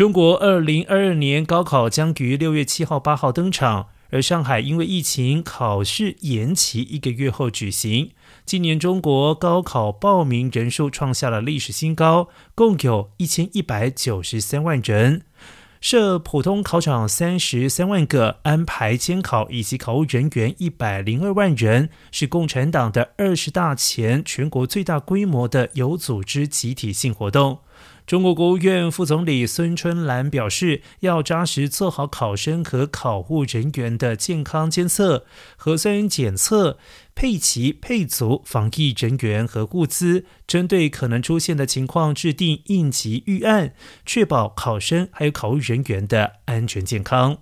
中国二零二二年高考将于六月七号、八号登场，而上海因为疫情，考试延期一个月后举行。今年中国高考报名人数创下了历史新高，共有一千一百九十三万人。设普通考场三十三万个，安排监考以及考务人员一百零二万人，是共产党的二十大前全国最大规模的有组织集体性活动。中国国务院副总理孙春兰表示，要扎实做好考生和考务人员的健康监测、核酸检测，配齐配足防疫人员和物资，针对可能出现的情况制定应急预案，确保考生还有考务人员的安全健康。